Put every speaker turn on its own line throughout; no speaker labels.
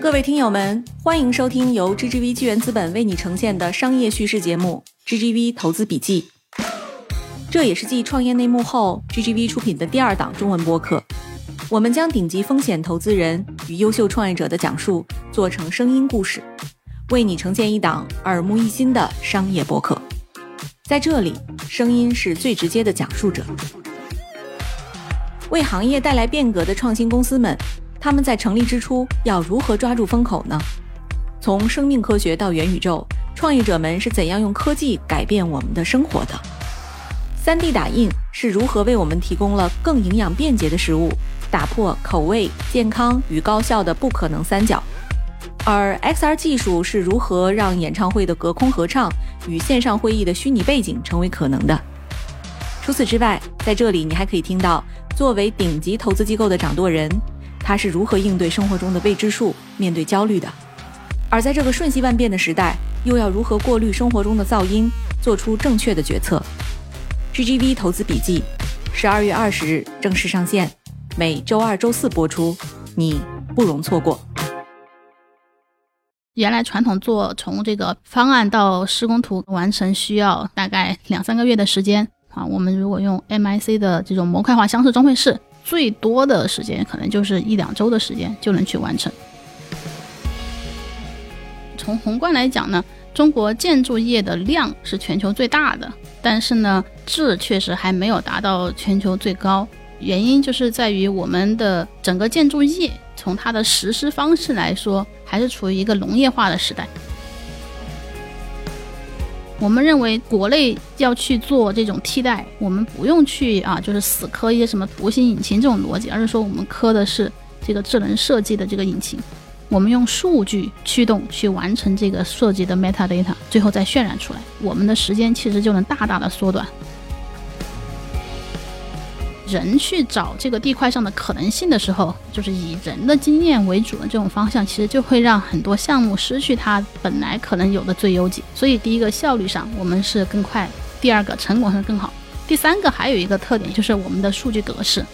各位听友们，欢迎收听由 GGV 纪元资本为你呈现的商业叙事节目《GGV 投资笔记》。这也是继创业内幕后，GGV 出品的第二档中文播客。我们将顶级风险投资人与优秀创业者的讲述做成声音故事，为你呈现一档耳目一新的商业播客。在这里，声音是最直接的讲述者。为行业带来变革的创新公司们，他们在成立之初要如何抓住风口呢？从生命科学到元宇宙，创业者们是怎样用科技改变我们的生活的？3D 打印是如何为我们提供了更营养便捷的食物，打破口味、健康与高效的不可能三角？而 XR 技术是如何让演唱会的隔空合唱与线上会议的虚拟背景成为可能的？除此之外，在这里你还可以听到。作为顶级投资机构的掌舵人，他是如何应对生活中的未知数、面对焦虑的？而在这个瞬息万变的时代，又要如何过滤生活中的噪音，做出正确的决策？GGV 投资笔记，十二月二十日正式上线，每周二、周四播出，你不容错过。
原来传统做从这个方案到施工图完成需要大概两三个月的时间。啊，我们如果用 MIC 的这种模块化箱式装配式，最多的时间可能就是一两周的时间就能去完成。从宏观来讲呢，中国建筑业的量是全球最大的，但是呢，质确实还没有达到全球最高。原因就是在于我们的整个建筑业从它的实施方式来说，还是处于一个农业化的时代。我们认为国内要去做这种替代，我们不用去啊，就是死磕一些什么图形引擎这种逻辑，而是说我们磕的是这个智能设计的这个引擎，我们用数据驱动去完成这个设计的 metadata，最后再渲染出来，我们的时间其实就能大大的缩短。人去找这个地块上的可能性的时候，就是以人的经验为主的这种方向，其实就会让很多项目失去它本来可能有的最优解。所以，第一个效率上我们是更快，第二个成果上更好，第三个还有一个特点就是我们的数据格式。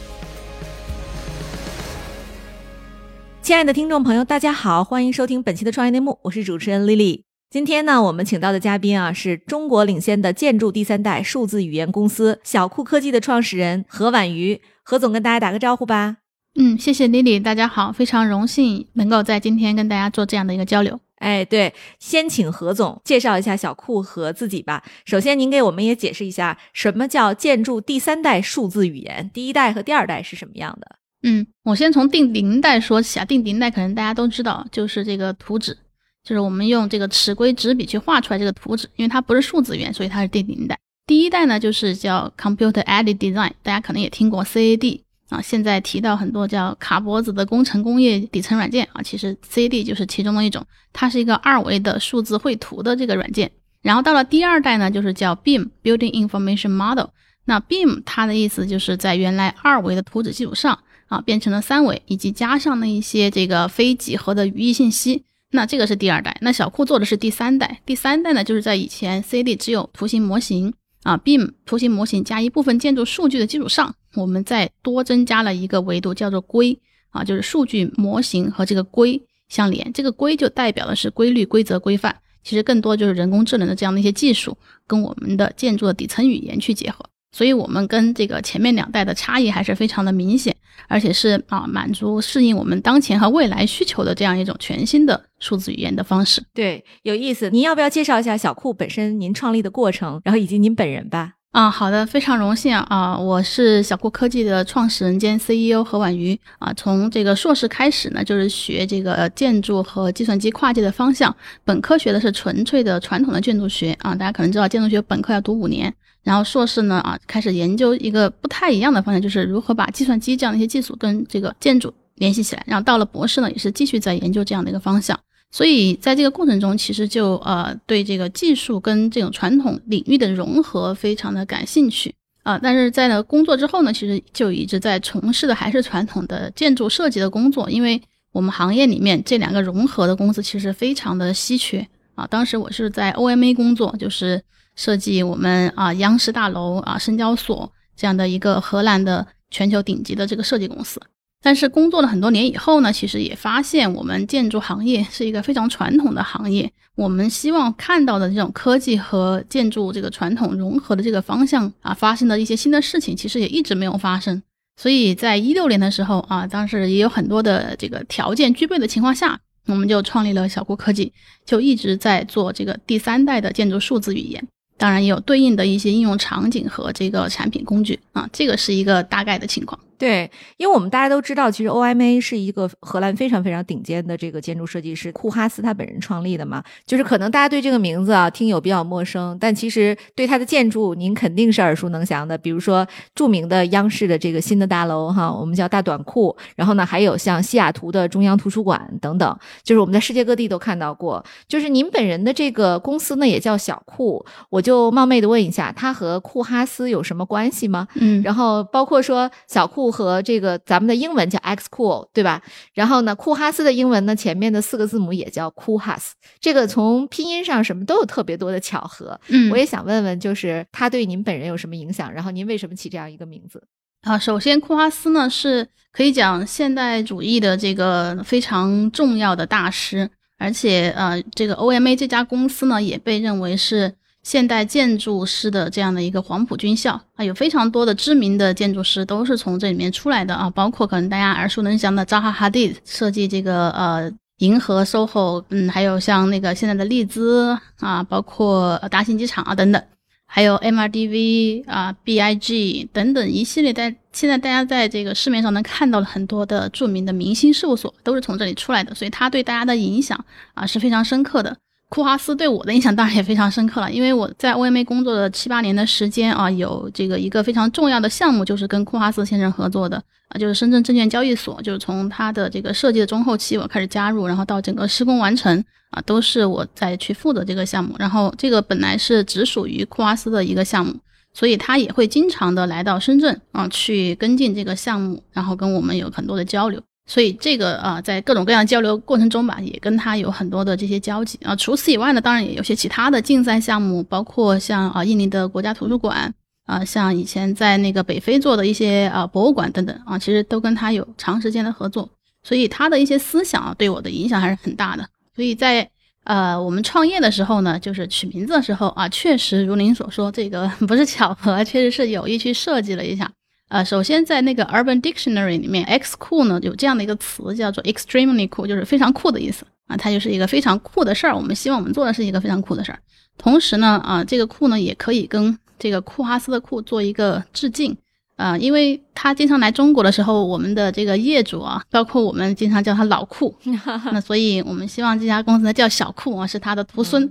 亲爱的听众朋友，大家好，欢迎收听本期的创业内幕，我是主持人 Lily。今天呢，我们请到的嘉宾啊，是中国领先的建筑第三代数字语言公司小酷科技的创始人何婉瑜。何总跟大家打个招呼吧。
嗯，谢谢 Lily，大家好，非常荣幸能够在今天跟大家做这样的一个交流。
哎，对，先请何总介绍一下小酷和自己吧。首先，您给我们也解释一下什么叫建筑第三代数字语言，第一代和第二代是什么样的？
嗯，我先从定零代说起啊，定零代可能大家都知道，就是这个图纸。就是我们用这个尺规纸笔去画出来这个图纸，因为它不是数字元，所以它是第零代。第一代呢，就是叫 Computer Aided Design，大家可能也听过 CAD 啊。现在提到很多叫卡脖子的工程工业底层软件啊，其实 CAD 就是其中的一种，它是一个二维的数字绘图的这个软件。然后到了第二代呢，就是叫 BIM Building Information Model。那 BIM 它的意思就是在原来二维的图纸基础上啊，变成了三维，以及加上了一些这个非几何的语义信息。那这个是第二代，那小库做的是第三代。第三代呢，就是在以前 CAD 只有图形模型啊，BIM 图形模型加一部分建筑数据的基础上，我们再多增加了一个维度，叫做规啊，就是数据模型和这个规相连。这个规就代表的是规律、规则、规范，其实更多就是人工智能的这样的一些技术，跟我们的建筑的底层语言去结合。所以，我们跟这个前面两代的差异还是非常的明显，而且是啊，满足适应我们当前和未来需求的这样一种全新的数字语言的方式。
对，有意思。您要不要介绍一下小库本身您创立的过程，然后以及您本人吧？
啊，好的，非常荣幸啊！我是小库科技的创始人兼 CEO 何婉瑜啊。从这个硕士开始呢，就是学这个建筑和计算机跨界的方向。本科学的是纯粹的传统的建筑学啊，大家可能知道建筑学本科要读五年。然后硕士呢啊，开始研究一个不太一样的方向，就是如何把计算机这样的一些技术跟这个建筑联系起来。然后到了博士呢，也是继续在研究这样的一个方向。所以在这个过程中，其实就呃对这个技术跟这种传统领域的融合非常的感兴趣啊。但是在呢工作之后呢，其实就一直在从事的还是传统的建筑设计的工作，因为我们行业里面这两个融合的公司其实非常的稀缺啊。当时我是在 OMA 工作，就是。设计我们啊央视大楼啊深交所这样的一个荷兰的全球顶级的这个设计公司，但是工作了很多年以后呢，其实也发现我们建筑行业是一个非常传统的行业。我们希望看到的这种科技和建筑这个传统融合的这个方向啊，发生的一些新的事情，其实也一直没有发生。所以在一六年的时候啊，当时也有很多的这个条件具备的情况下，我们就创立了小库科技，就一直在做这个第三代的建筑数字语言。当然也有对应的一些应用场景和这个产品工具啊，这个是一个大概的情况。
对，因为我们大家都知道，其实 OMA 是一个荷兰非常非常顶尖的这个建筑设计师库哈斯他本人创立的嘛。就是可能大家对这个名字啊听友比较陌生，但其实对它的建筑您肯定是耳熟能详的。比如说著名的央视的这个新的大楼哈，我们叫大短裤。然后呢，还有像西雅图的中央图书馆等等，就是我们在世界各地都看到过。就是您本人的这个公司呢，也叫小库，我就冒昧的问一下，它和库哈斯有什么关系吗？
嗯，
然后包括说小库。和这个咱们的英文叫 X Cool，对吧？然后呢，库哈斯的英文呢，前面的四个字母也叫 Cool Has。这个从拼音上什么都有特别多的巧合。
嗯，
我也想问问，就是他对您本人有什么影响？然后您为什么起这样一个名字？
啊，首先库哈斯呢是可以讲现代主义的这个非常重要的大师，而且呃，这个 OMA 这家公司呢也被认为是。现代建筑师的这样的一个黄埔军校啊，有非常多的知名的建筑师都是从这里面出来的啊，包括可能大家耳熟能详的扎哈哈迪设计这个呃银河 SOHO，嗯，还有像那个现在的利兹啊，包括大兴机场啊等等，还有 MRDV 啊，BIG 等等一系列在现在大家在这个市面上能看到的很多的著名的明星事务所都是从这里出来的，所以他对大家的影响啊是非常深刻的。库哈斯对我的印象当然也非常深刻了，因为我在 OMA 工作了七八年的时间啊，有这个一个非常重要的项目，就是跟库哈斯先生合作的啊，就是深圳证券交易所，就是从他的这个设计的中后期我开始加入，然后到整个施工完成啊，都是我在去负责这个项目。然后这个本来是只属于库哈斯的一个项目，所以他也会经常的来到深圳啊，去跟进这个项目，然后跟我们有很多的交流。所以这个啊，在各种各样交流过程中吧，也跟他有很多的这些交集啊。除此以外呢，当然也有些其他的竞赛项目，包括像啊印尼的国家图书馆啊，像以前在那个北非做的一些啊博物馆等等啊，其实都跟他有长时间的合作。所以他的一些思想啊，对我的影响还是很大的。所以在呃我们创业的时候呢，就是取名字的时候啊，确实如您所说，这个 不是巧合，确实是有意去设计了一下。呃，首先在那个 Urban Dictionary 里面，X cool 呢有这样的一个词叫做 extremely cool，就是非常酷的意思啊，它就是一个非常酷的事儿。我们希望我们做的是一个非常酷的事儿。同时呢，啊，这个酷呢也可以跟这个库哈斯的库做一个致敬啊，因为他经常来中国的时候，我们的这个业主啊，包括我们经常叫他老库，那所以我们希望这家公司呢叫小库啊，是他的徒孙，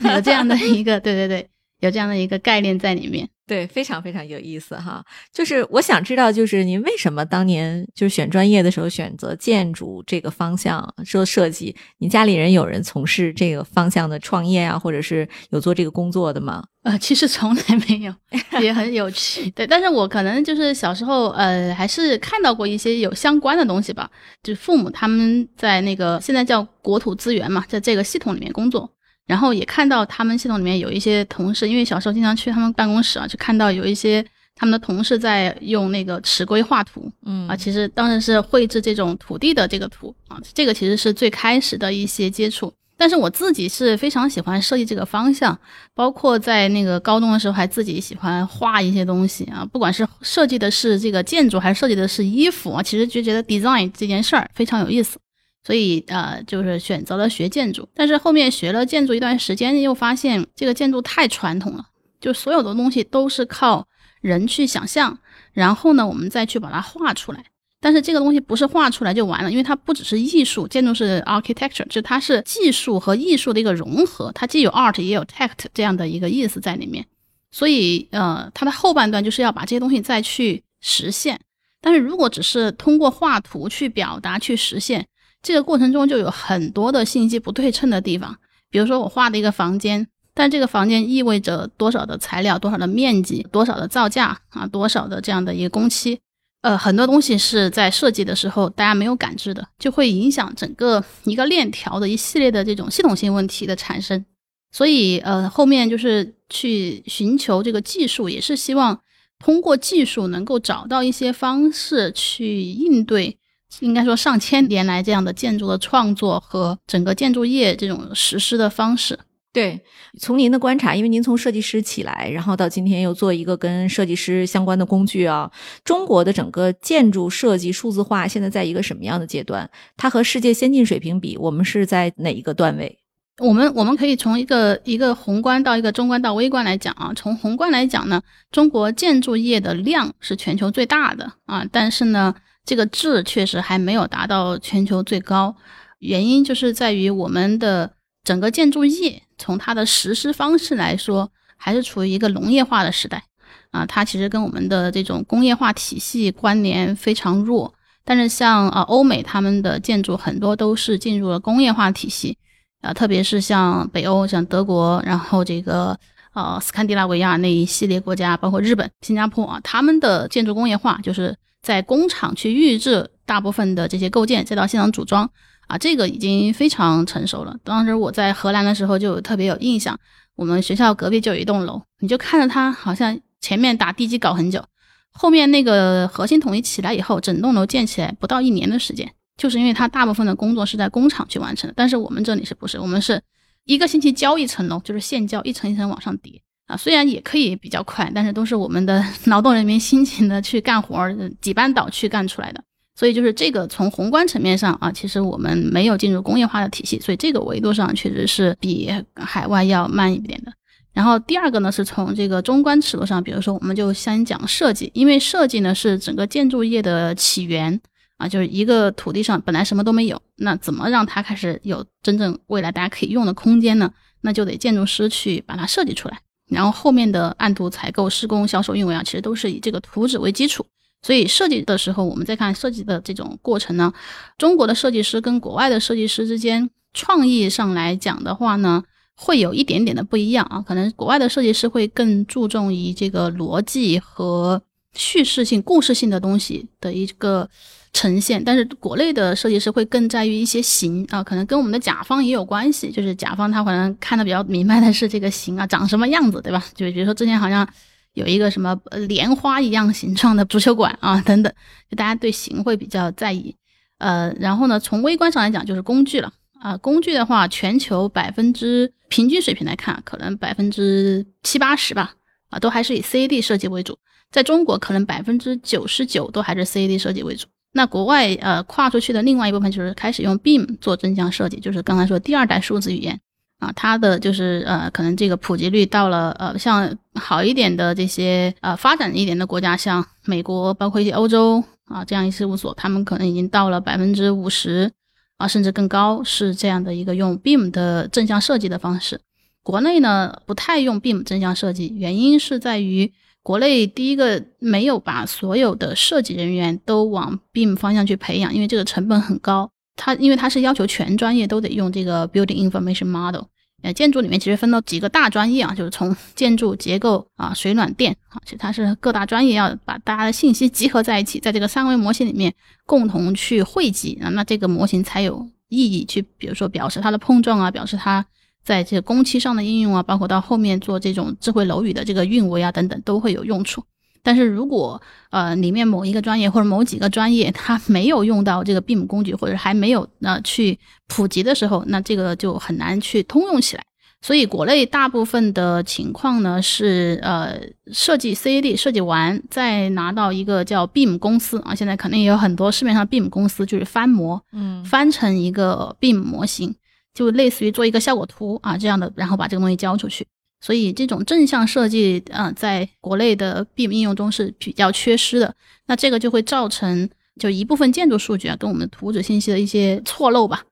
有这样的一个，对对对，有这样的一个概念在里面。
对，非常非常有意思哈。就是我想知道，就是您为什么当年就是选专业的时候选择建筑这个方向做设计？你家里人有人从事这个方向的创业啊，或者是有做这个工作的吗？
呃，其实从来没有，也很有趣。对，但是我可能就是小时候呃，还是看到过一些有相关的东西吧。就父母他们在那个现在叫国土资源嘛，在这个系统里面工作。然后也看到他们系统里面有一些同事，因为小时候经常去他们办公室啊，就看到有一些他们的同事在用那个尺规画图，
嗯
啊，其实当时是绘制这种土地的这个图啊，这个其实是最开始的一些接触。但是我自己是非常喜欢设计这个方向，包括在那个高中的时候还自己喜欢画一些东西啊，不管是设计的是这个建筑还是设计的是衣服啊，其实就觉得 design 这件事儿非常有意思。所以呃，就是选择了学建筑，但是后面学了建筑一段时间，又发现这个建筑太传统了，就所有的东西都是靠人去想象，然后呢，我们再去把它画出来。但是这个东西不是画出来就完了，因为它不只是艺术，建筑是 architecture，就它是技术和艺术的一个融合，它既有 art 也有 tact 这样的一个意思在里面。所以呃，它的后半段就是要把这些东西再去实现。但是如果只是通过画图去表达去实现，这个过程中就有很多的信息不对称的地方，比如说我画的一个房间，但这个房间意味着多少的材料、多少的面积、多少的造价啊、多少的这样的一个工期，呃，很多东西是在设计的时候大家没有感知的，就会影响整个一个链条的一系列的这种系统性问题的产生。所以，呃，后面就是去寻求这个技术，也是希望通过技术能够找到一些方式去应对，应该说上千年来这样的建筑的创作和整个建筑业这种实施的方式。
对，从您的观察，因为您从设计师起来，然后到今天又做一个跟设计师相关的工具啊，中国的整个建筑设计数字化现在在一个什么样的阶段？它和世界先进水平比，我们是在哪一个段位？
我们我们可以从一个一个宏观到一个中观到微观来讲啊。从宏观来讲呢，中国建筑业的量是全球最大的啊，但是呢，这个质确实还没有达到全球最高，原因就是在于我们的整个建筑业。从它的实施方式来说，还是处于一个农业化的时代啊，它其实跟我们的这种工业化体系关联非常弱。但是像啊欧美他们的建筑很多都是进入了工业化体系啊，特别是像北欧，像德国，然后这个呃斯堪的纳维亚那一系列国家，包括日本、新加坡啊，他们的建筑工业化就是在工厂去预制大部分的这些构件，再到现场组装。啊，这个已经非常成熟了。当时我在荷兰的时候就特别有印象，我们学校隔壁就有一栋楼，你就看着它好像前面打地基搞很久，后面那个核心统一起来以后，整栋楼建起来不到一年的时间，就是因为它大部分的工作是在工厂去完成的。但是我们这里是不是？我们是一个星期交一层楼，就是现交，一层一层往上叠啊。虽然也可以比较快，但是都是我们的 劳动人民辛勤的去干活，几班倒去干出来的。所以就是这个从宏观层面上啊，其实我们没有进入工业化的体系，所以这个维度上确实是比海外要慢一点的。然后第二个呢，是从这个中观尺度上，比如说我们就先讲设计，因为设计呢是整个建筑业的起源啊，就是一个土地上本来什么都没有，那怎么让它开始有真正未来大家可以用的空间呢？那就得建筑师去把它设计出来，然后后面的按图、采购、施工、销售、运维啊，其实都是以这个图纸为基础。所以设计的时候，我们再看设计的这种过程呢，中国的设计师跟国外的设计师之间创意上来讲的话呢，会有一点点的不一样啊。可能国外的设计师会更注重于这个逻辑和叙事性、故事性的东西的一个呈现，但是国内的设计师会更在于一些形啊，可能跟我们的甲方也有关系，就是甲方他可能看的比较明白的是这个形啊长什么样子，对吧？就比如说之前好像。有一个什么莲花一样形状的足球馆啊，等等，就大家对形会比较在意。呃，然后呢，从微观上来讲就是工具了啊。工具的话，全球百分之平均水平来看，可能百分之七八十吧，啊，都还是以 CAD 设计为主。在中国，可能百分之九十九都还是 CAD 设计为主。那国外呃跨出去的另外一部分就是开始用 BIM 做正向设计，就是刚才说第二代数字语言。啊，它的就是呃，可能这个普及率到了呃，像好一点的这些呃发展一点的国家，像美国，包括一些欧洲啊这样一事务所，他们可能已经到了百分之五十啊，甚至更高，是这样的一个用 BIM 的正向设计的方式。国内呢不太用 BIM 正向设计，原因是在于国内第一个没有把所有的设计人员都往 BIM 方向去培养，因为这个成本很高。它因为它是要求全专业都得用这个 building information model，呃，建筑里面其实分到几个大专业啊，就是从建筑结构啊、水暖电啊，其实它是各大专业要把大家的信息集合在一起，在这个三维模型里面共同去汇集啊，那这个模型才有意义去，比如说表示它的碰撞啊，表示它在这个工期上的应用啊，包括到后面做这种智慧楼宇的这个运维啊等等都会有用处。但是如果呃里面某一个专业或者某几个专业它没有用到这个 BIM 工具，或者还没有呃去普及的时候，那这个就很难去通用起来。所以国内大部分的情况呢是呃设计 CAD 设计完，再拿到一个叫 BIM 公司啊，现在肯定也有很多市面上 BIM 公司就是翻模，嗯，翻成一个 BIM 模型，就类似于做一个效果图啊这样的，然后把这个东西交出去。所以这种正向设计，呃，在国内的 BIM 应用中是比较缺失的。那这个就会造成，就一部分建筑数据啊，跟我们图纸信息的一些错漏吧。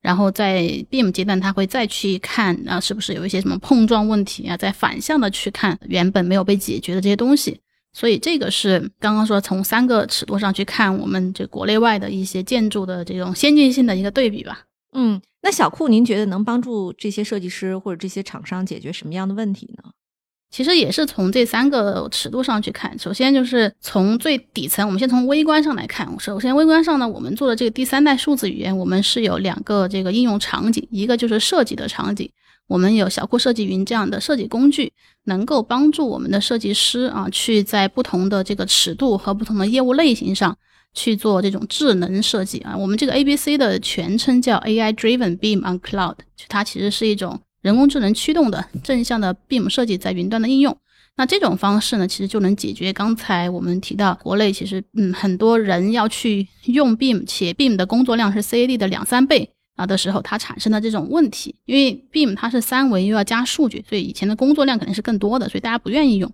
然后在 BIM 阶段，他会再去看啊，是不是有一些什么碰撞问题啊，再反向的去看原本没有被解决的这些东西。所以这个是刚刚说从三个尺度上去看我们这国内外的一些建筑的这种先进性的一个对比吧。
嗯。那小库，您觉得能帮助这些设计师或者这些厂商解决什么样的问题呢？
其实也是从这三个尺度上去看。首先就是从最底层，我们先从微观上来看。首先，微观上呢，我们做的这个第三代数字语言，我们是有两个这个应用场景，一个就是设计的场景，我们有小库设计云这样的设计工具，能够帮助我们的设计师啊，去在不同的这个尺度和不同的业务类型上去做这种智能设计啊。我们这个 A B C 的全称叫 AI Driven Beam on Cloud，它其实是一种人工智能驱动的正向的 Beam 设计在云端的应用。那这种方式呢，其实就能解决刚才我们提到国内其实嗯很多人要去用 Beam，且 Beam 的工作量是 CAD 的两三倍。啊的时候，它产生的这种问题，因为 Beam 它是三维又要加数据，所以以前的工作量肯定是更多的，所以大家不愿意用。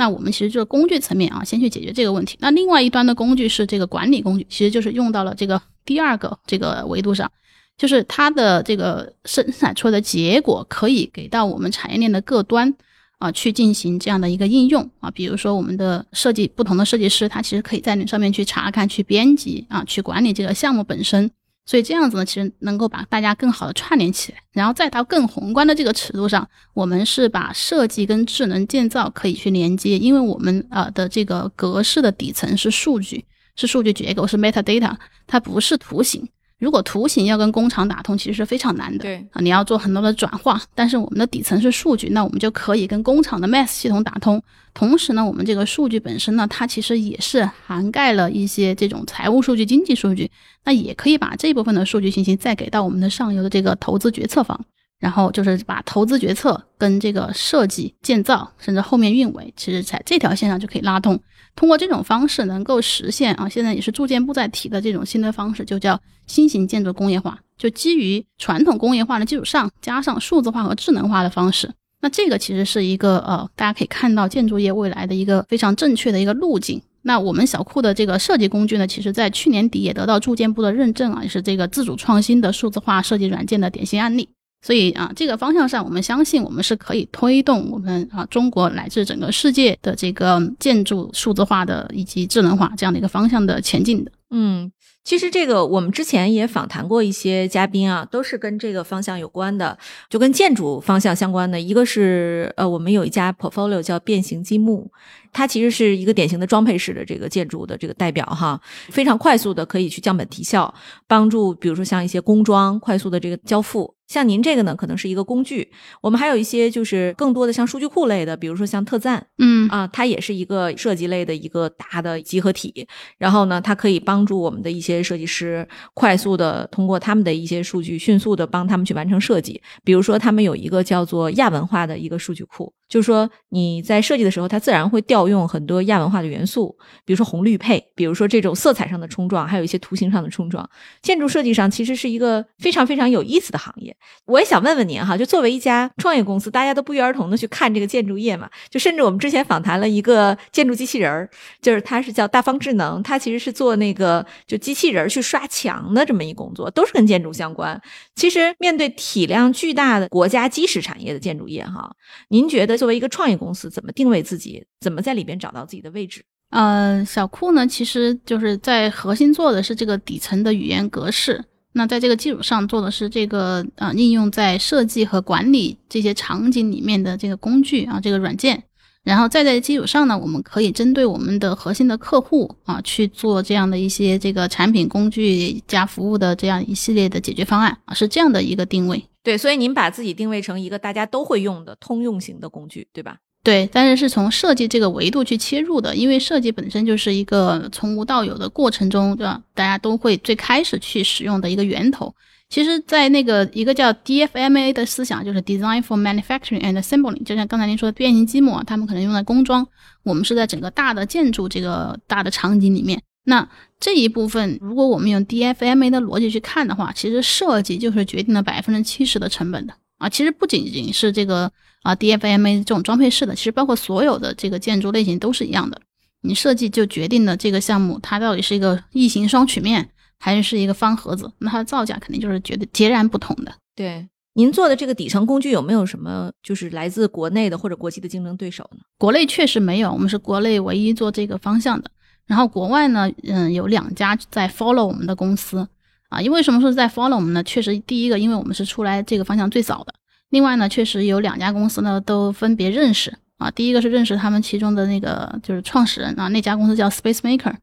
那我们其实就是工具层面啊，先去解决这个问题。那另外一端的工具是这个管理工具，其实就是用到了这个第二个这个维度上，就是它的这个生产出的结果可以给到我们产业链的各端啊去进行这样的一个应用啊，比如说我们的设计不同的设计师，他其实可以在那上面去查看、去编辑啊、去管理这个项目本身。所以这样子呢，其实能够把大家更好的串联起来，然后再到更宏观的这个尺度上，我们是把设计跟智能建造可以去连接，因为我们啊的这个格式的底层是数据，是数据结构，是 metadata，它不是图形。如果图形要跟工厂打通，其实是非常难的。
对
啊，你要做很多的转化，但是我们的底层是数据，那我们就可以跟工厂的 Math 系统打通。同时呢，我们这个数据本身呢，它其实也是涵盖了一些这种财务数据、经济数据，那也可以把这部分的数据信息再给到我们的上游的这个投资决策方。然后就是把投资决策跟这个设计、建造，甚至后面运维，其实在这条线上就可以拉通。通过这种方式，能够实现啊，现在也是住建部在提的这种新的方式，就叫新型建筑工业化。就基于传统工业化的基础上，加上数字化和智能化的方式。那这个其实是一个呃，大家可以看到建筑业未来的一个非常正确的一个路径。那我们小库的这个设计工具呢，其实在去年底也得到住建部的认证啊，也是这个自主创新的数字化设计软件的典型案例。所以啊，这个方向上，我们相信我们是可以推动我们啊中国乃至整个世界的这个建筑数字化的以及智能化这样的一个方向的前进的。
嗯。其实这个我们之前也访谈过一些嘉宾啊，都是跟这个方向有关的，就跟建筑方向相关的。一个是呃，我们有一家 portfolio 叫变形积木，它其实是一个典型的装配式的这个建筑的这个代表哈，非常快速的可以去降本提效，帮助比如说像一些工装快速的这个交付。像您这个呢，可能是一个工具。我们还有一些就是更多的像数据库类的，比如说像特赞，
嗯
啊，它也是一个设计类的一个大的集合体。然后呢，它可以帮助我们的一些些设计师快速的通过他们的一些数据，迅速的帮他们去完成设计。比如说，他们有一个叫做亚文化的一个数据库。就是说，你在设计的时候，它自然会调用很多亚文化的元素，比如说红绿配，比如说这种色彩上的冲撞，还有一些图形上的冲撞。建筑设计上其实是一个非常非常有意思的行业。我也想问问您哈，就作为一家创业公司，大家都不约而同的去看这个建筑业嘛？就甚至我们之前访谈了一个建筑机器人儿，就是它是叫大方智能，它其实是做那个就机器人去刷墙的这么一工作，都是跟建筑相关。其实面对体量巨大的国家基石产业的建筑业哈，您觉得？作为一个创业公司，怎么定位自己？怎么在里边找到自己的位置？
呃，小库呢，其实就是在核心做的是这个底层的语言格式。那在这个基础上做的是这个呃应用在设计和管理这些场景里面的这个工具啊，这个软件。然后再在基础上呢，我们可以针对我们的核心的客户啊去做这样的一些这个产品工具加服务的这样一系列的解决方案啊，是这样的一个定位。
对，所以您把自己定位成一个大家都会用的通用型的工具，对吧？
对，但是是从设计这个维度去切入的，因为设计本身就是一个从无到有的过程中，对吧？大家都会最开始去使用的一个源头。其实，在那个一个叫 DFMA 的思想，就是 Design for Manufacturing and Assembly，就像刚才您说的变形积木，他们可能用在工装，我们是在整个大的建筑这个大的场景里面。那这一部分，如果我们用 DFMA 的逻辑去看的话，其实设计就是决定了百分之七十的成本的啊。其实不仅仅是这个啊 DFMA 这种装配式的，其实包括所有的这个建筑类型都是一样的。你设计就决定了这个项目它到底是一个异形双曲面还是是一个方盒子，那它的造价肯定就是觉得截然不同的。
对，您做的这个底层工具有没有什么就是来自国内的或者国际的竞争对手呢？
国内确实没有，我们是国内唯一做这个方向的。然后国外呢，嗯，有两家在 follow 我们的公司啊，因为什么说在 follow 我们呢？确实，第一个，因为我们是出来这个方向最早的；另外呢，确实有两家公司呢都分别认识啊。第一个是认识他们其中的那个就是创始人啊，那家公司叫 Space Maker，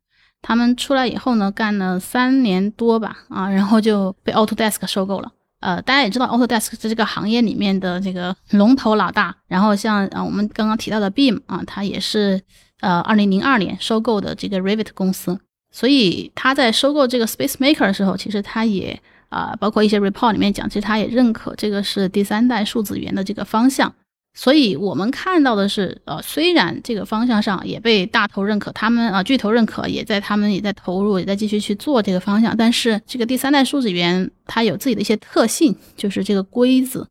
他们出来以后呢，干了三年多吧啊，然后就被 Autodesk 收购了。呃，大家也知道 Autodesk 是这个行业里面的这个龙头老大。然后像啊，我们刚刚提到的 Beam 啊，它也是呃，二零零二年收购的这个 Revit 公司。所以他在收购这个 Space Maker 的时候，其实他也啊，包括一些 report 里面讲，其实他也认可这个是第三代数字源的这个方向。所以我们看到的是，呃，虽然这个方向上也被大头认可，他们啊巨头认可，也在他们也在投入，也在继续去做这个方向，但是这个第三代数字语言它有自己的一些特性，就是这个规则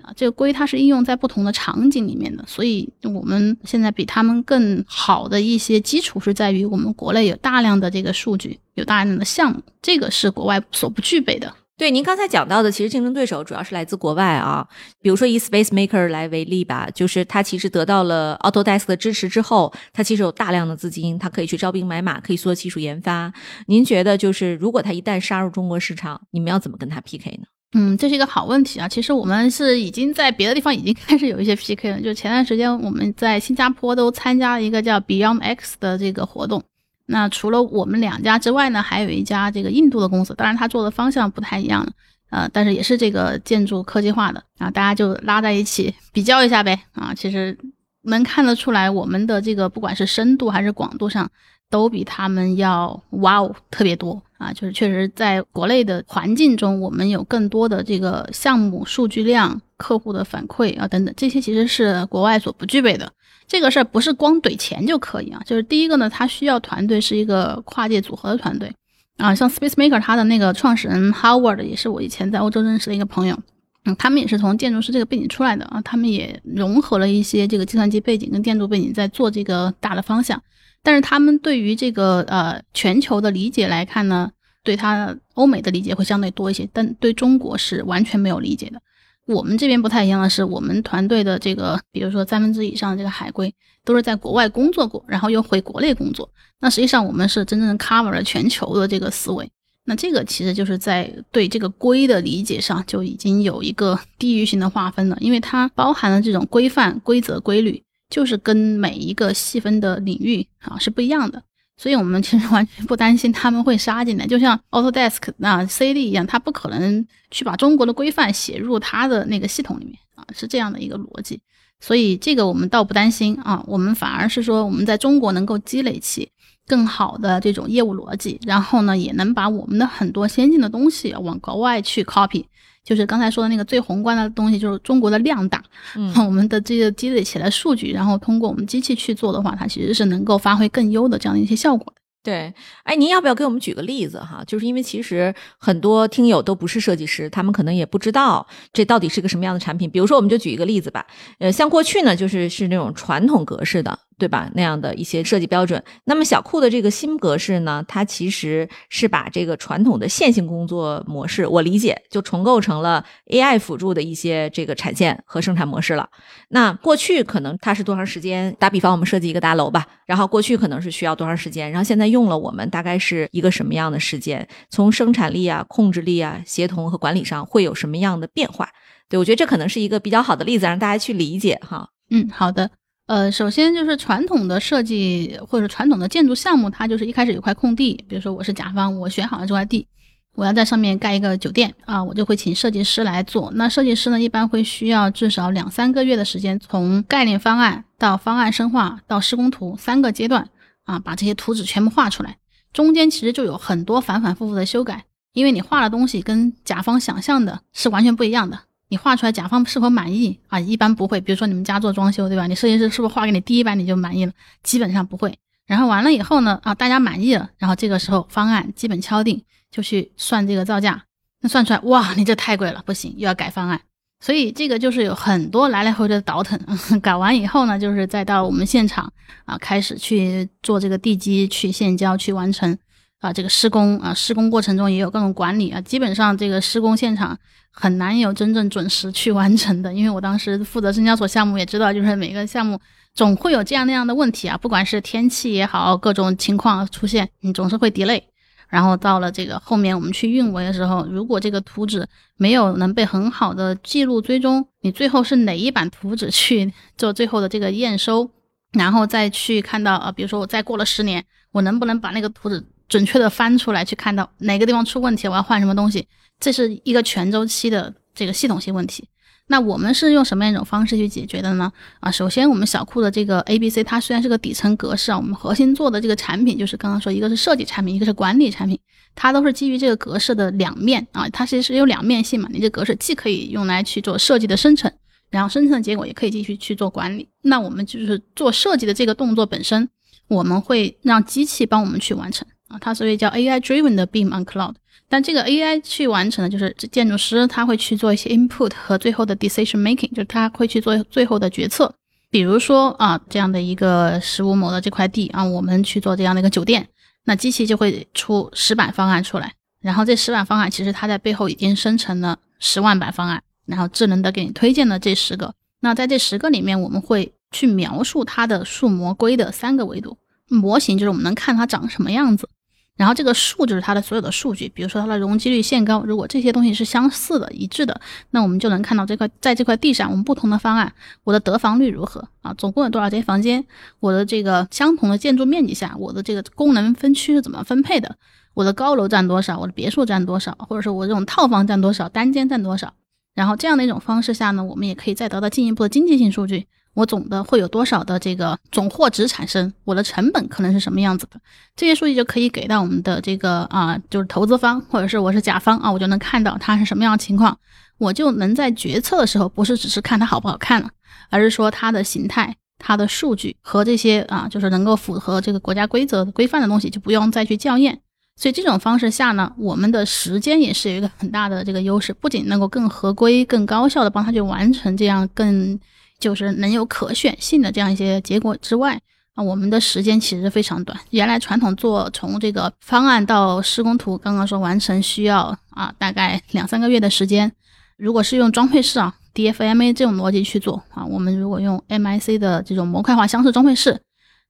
啊，这个规它是应用在不同的场景里面的，所以我们现在比他们更好的一些基础是在于我们国内有大量的这个数据，有大量的项目，这个是国外所不具备的。
对，您刚才讲到的，其实竞争对手主要是来自国外啊。比如说以 Space Maker 来为例吧，就是它其实得到了 Autodesk 的支持之后，它其实有大量的资金，它可以去招兵买马，可以做技术研发。您觉得，就是如果它一旦杀入中国市场，你们要怎么跟它 PK 呢？
嗯，这是一个好问题啊。其实我们是已经在别的地方已经开始有一些 PK 了。就前段时间我们在新加坡都参加了一个叫 Beyond X 的这个活动。那除了我们两家之外呢，还有一家这个印度的公司，当然它做的方向不太一样，呃，但是也是这个建筑科技化的啊，大家就拉在一起比较一下呗啊，其实能看得出来，我们的这个不管是深度还是广度上，都比他们要哇哦特别多啊，就是确实在国内的环境中，我们有更多的这个项目数据量、客户的反馈啊等等，这些其实是国外所不具备的。这个事儿不是光怼钱就可以啊，就是第一个呢，它需要团队是一个跨界组合的团队啊，像 Space Maker 它的那个创始人 Howard 也是我以前在欧洲认识的一个朋友，嗯，他们也是从建筑师这个背景出来的啊，他们也融合了一些这个计算机背景跟建筑背景在做这个大的方向，但是他们对于这个呃全球的理解来看呢，对他欧美的理解会相对多一些，但对中国是完全没有理解的。我们这边不太一样的是，我们团队的这个，比如说三分之以上的这个海归都是在国外工作过，然后又回国内工作。那实际上我们是真正 cover 了全球的这个思维。那这个其实就是在对这个规的理解上就已经有一个地域性的划分了，因为它包含了这种规范、规则、规律，就是跟每一个细分的领域啊是不一样的。所以，我们其实完全不担心他们会杀进来，就像 Autodesk 那 CD 一样，他不可能去把中国的规范写入他的那个系统里面啊，是这样的一个逻辑。所以，这个我们倒不担心啊，我们反而是说，我们在中国能够积累起更好的这种业务逻辑，然后呢，也能把我们的很多先进的东西往国外去 copy。就是刚才说的那个最宏观的东西，就是中国的量大，嗯，我们的这个积累起来数据，然后通过我们机器去做的话，它其实是能够发挥更优的这样的一些效果的。
对，哎，您要不要给我们举个例子哈？就是因为其实很多听友都不是设计师，他们可能也不知道这到底是个什么样的产品。比如说，我们就举一个例子吧，呃，像过去呢，就是是那种传统格式的。对吧？那样的一些设计标准。那么小库的这个新格式呢，它其实是把这个传统的线性工作模式，我理解就重构成了 AI 辅助的一些这个产线和生产模式了。那过去可能它是多长时间？打比方，我们设计一个大楼吧，然后过去可能是需要多长时间，然后现在用了我们大概是一个什么样的时间？从生产力啊、控制力啊、协同和管理上会有什么样的变化？对我觉得这可能是一个比较好的例子，让大家去理解哈。
嗯，好的。呃，首先就是传统的设计或者传统的建筑项目，它就是一开始有块空地，比如说我是甲方，我选好了这块地，我要在上面盖一个酒店啊，我就会请设计师来做。那设计师呢，一般会需要至少两三个月的时间，从概念方案到方案深化到施工图三个阶段啊，把这些图纸全部画出来。中间其实就有很多反反复复的修改，因为你画的东西跟甲方想象的是完全不一样的。你画出来，甲方是否满意啊？一般不会。比如说你们家做装修，对吧？你设计师是不是画给你第一版你就满意了？基本上不会。然后完了以后呢，啊，大家满意了，然后这个时候方案基本敲定，就去算这个造价。那算出来，哇，你这太贵了，不行，又要改方案。所以这个就是有很多来来回回的倒腾。改完以后呢，就是再到我们现场啊，开始去做这个地基，去现浇，去完成。啊，这个施工啊，施工过程中也有各种管理啊，基本上这个施工现场很难有真正准时去完成的，因为我当时负责深交所项目，也知道就是每个项目总会有这样那样的问题啊，不管是天气也好，各种情况出现，你总是会 delay。然后到了这个后面我们去运维的时候，如果这个图纸没有能被很好的记录追踪，你最后是哪一版图纸去做最后的这个验收，然后再去看到啊，比如说我再过了十年，我能不能把那个图纸。准确的翻出来去看到哪个地方出问题，我要换什么东西，这是一个全周期的这个系统性问题。那我们是用什么样一种方式去解决的呢？啊，首先我们小库的这个 A B C，它虽然是个底层格式啊，我们核心做的这个产品就是刚刚说，一个是设计产品，一个是管理产品，它都是基于这个格式的两面啊，它其实是有两面性嘛。你这格式既可以用来去做设计的生成，然后生成的结果也可以继续去做管理。那我们就是做设计的这个动作本身，我们会让机器帮我们去完成啊，它所以叫 AI driven 的 Beam on Cloud。但这个 AI 去完成的，就是建筑师他会去做一些 input 和最后的 decision making，就是他会去做最后的决策。比如说啊，这样的一个十五亩的这块地啊，我们去做这样的一个酒店，那机器就会出十版方案出来。然后这十版方案其实它在背后已经生成了十万版方案，然后智能的给你推荐了这十个。那在这十个里面，我们会去描述它的数模规的三个维度。模型就是我们能看它长什么样子。然后这个数就是它的所有的数据，比如说它的容积率、限高，如果这些东西是相似的、一致的，那我们就能看到这块在这块地上，我们不同的方案，我的得房率如何啊？总共有多少间房间？我的这个相同的建筑面积下，我的这个功能分区是怎么分配的？我的高楼占多少？我的别墅占多少？或者说我这种套房占多少？单间占多少？然后这样的一种方式下呢，我们也可以再得到进一步的经济性数据。我总的会有多少的这个总货值产生？我的成本可能是什么样子的？这些数据就可以给到我们的这个啊，就是投资方或者是我是甲方啊，我就能看到它是什么样的情况，我就能在决策的时候不是只是看它好不好看了，而是说它的形态、它的数据和这些啊，就是能够符合这个国家规则规范的东西，就不用再去校验。所以这种方式下呢，我们的时间也是有一个很大的这个优势，不仅能够更合规、更高效的帮他去完成这样更。就是能有可选性的这样一些结果之外，啊，我们的时间其实非常短。原来传统做从这个方案到施工图，刚刚说完成需要啊大概两三个月的时间。如果是用装配式啊，DFMA 这种逻辑去做啊，我们如果用 MIC 的这种模块化箱式装配式，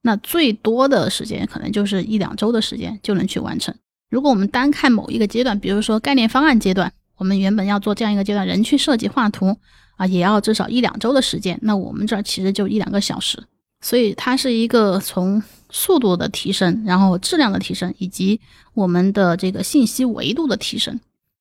那最多的时间可能就是一两周的时间就能去完成。如果我们单看某一个阶段，比如说概念方案阶段，我们原本要做这样一个阶段，人去设计画图。啊，也要至少一两周的时间。那我们这儿其实就一两个小时，所以它是一个从速度的提升，然后质量的提升，以及我们的这个信息维度的提升。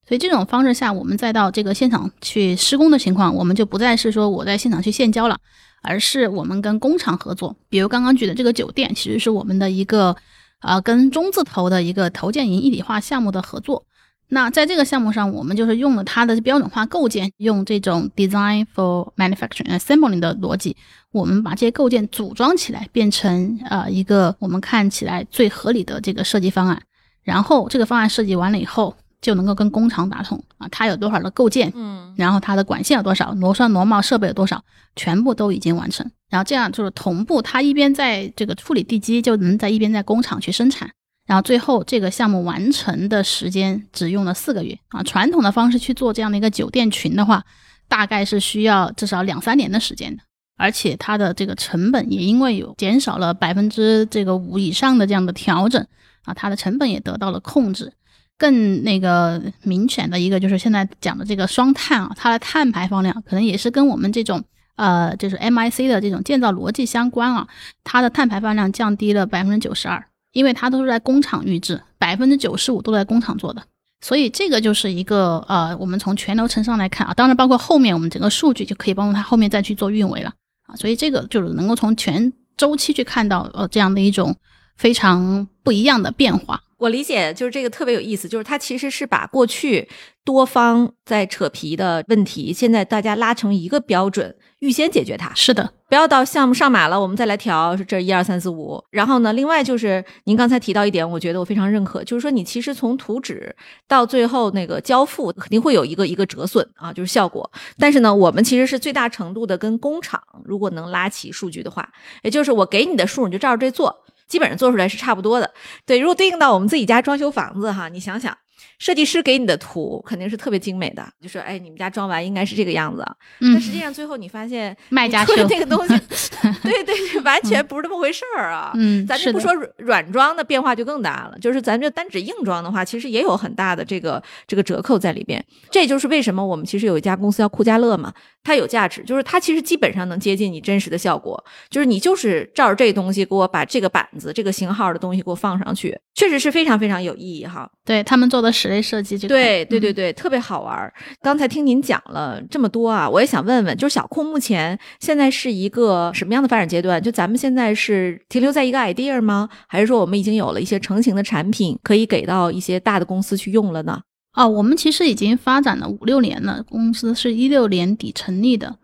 所以这种方式下，我们再到这个现场去施工的情况，我们就不再是说我在现场去现交了，而是我们跟工厂合作。比如刚刚举的这个酒店，其实是我们的一个啊跟中字头的一个投建营一体化项目的合作。那在这个项目上，我们就是用了它的标准化构件，用这种 design for manufacturing assembling 的逻辑，我们把这些构件组装起来，变成呃一个我们看起来最合理的这个设计方案。然后这个方案设计完了以后，就能够跟工厂打通啊，它有多少的构件，嗯，然后它的管线有多少，螺栓螺帽设备有多少，全部都已经完成。然后这样就是同步，它一边在这个处理地基，就能在一边在工厂去生产。然后最后这个项目完成的时间只用了四个月啊！传统的方式去做这样的一个酒店群的话，大概是需要至少两三年的时间的，而且它的这个成本也因为有减少了百分之这个五以上的这样的调整啊，它的成本也得到了控制。更那个明显的一个就是现在讲的这个双碳啊，它的碳排放量可能也是跟我们这种呃就是 MIC 的这种建造逻辑相关啊，它的碳排放量降低了百分之九十二。因为它都是在工厂预制，百分之九十五都在工厂做的，所以这个就是一个呃，我们从全流程上来看啊，当然包括后面我们整个数据就可以帮助它后面再去做运维了啊，所以这个就是能够从全周期去看到呃这样的一种非常不一样的变化。
我理解就是这个特别有意思，就是它其实是把过去多方在扯皮的问题，现在大家拉成一个标准。预先解决它，
是的，
不要到项目上马了，我们再来调是这一二三四五。然后呢，另外就是您刚才提到一点，我觉得我非常认可，就是说你其实从图纸到最后那个交付，肯定会有一个一个折损啊，就是效果。但是呢，我们其实是最大程度的跟工厂，如果能拉齐数据的话，也就是我给你的数，你就照着这做，基本上做出来是差不多的。对，如果对应到我们自己家装修房子哈，你想想。设计师给你的图肯定是特别精美的，就说哎，你们家装完应该是这个样子。但实际上最后你发现
卖家
修那个东西，对对对，完全不是这么回事儿啊。嗯，咱就不说软装的变化就更大了，就是咱就单指硬装的话，其实也有很大的这个这个折扣在里边。这就是为什么我们其实有一家公司叫酷家乐嘛，它有价值，就是它其实基本上能接近你真实的效果，就是你就是照着这东西给我把这个板子这个型号的东西给我放上去，确实是非常非常有意义哈。
对他们做的。的室内设计这
对对对对，特别好玩。刚才听您讲了这么多啊，我也想问问，就是小库目前现在是一个什么样的发展阶段？就咱们现在是停留在一个 idea 吗？还是说我们已经有了一些成型的产品可以给到一些大的公司去用了呢？
啊，我们其实已经发展了五六年了，公司是一六年底成立的，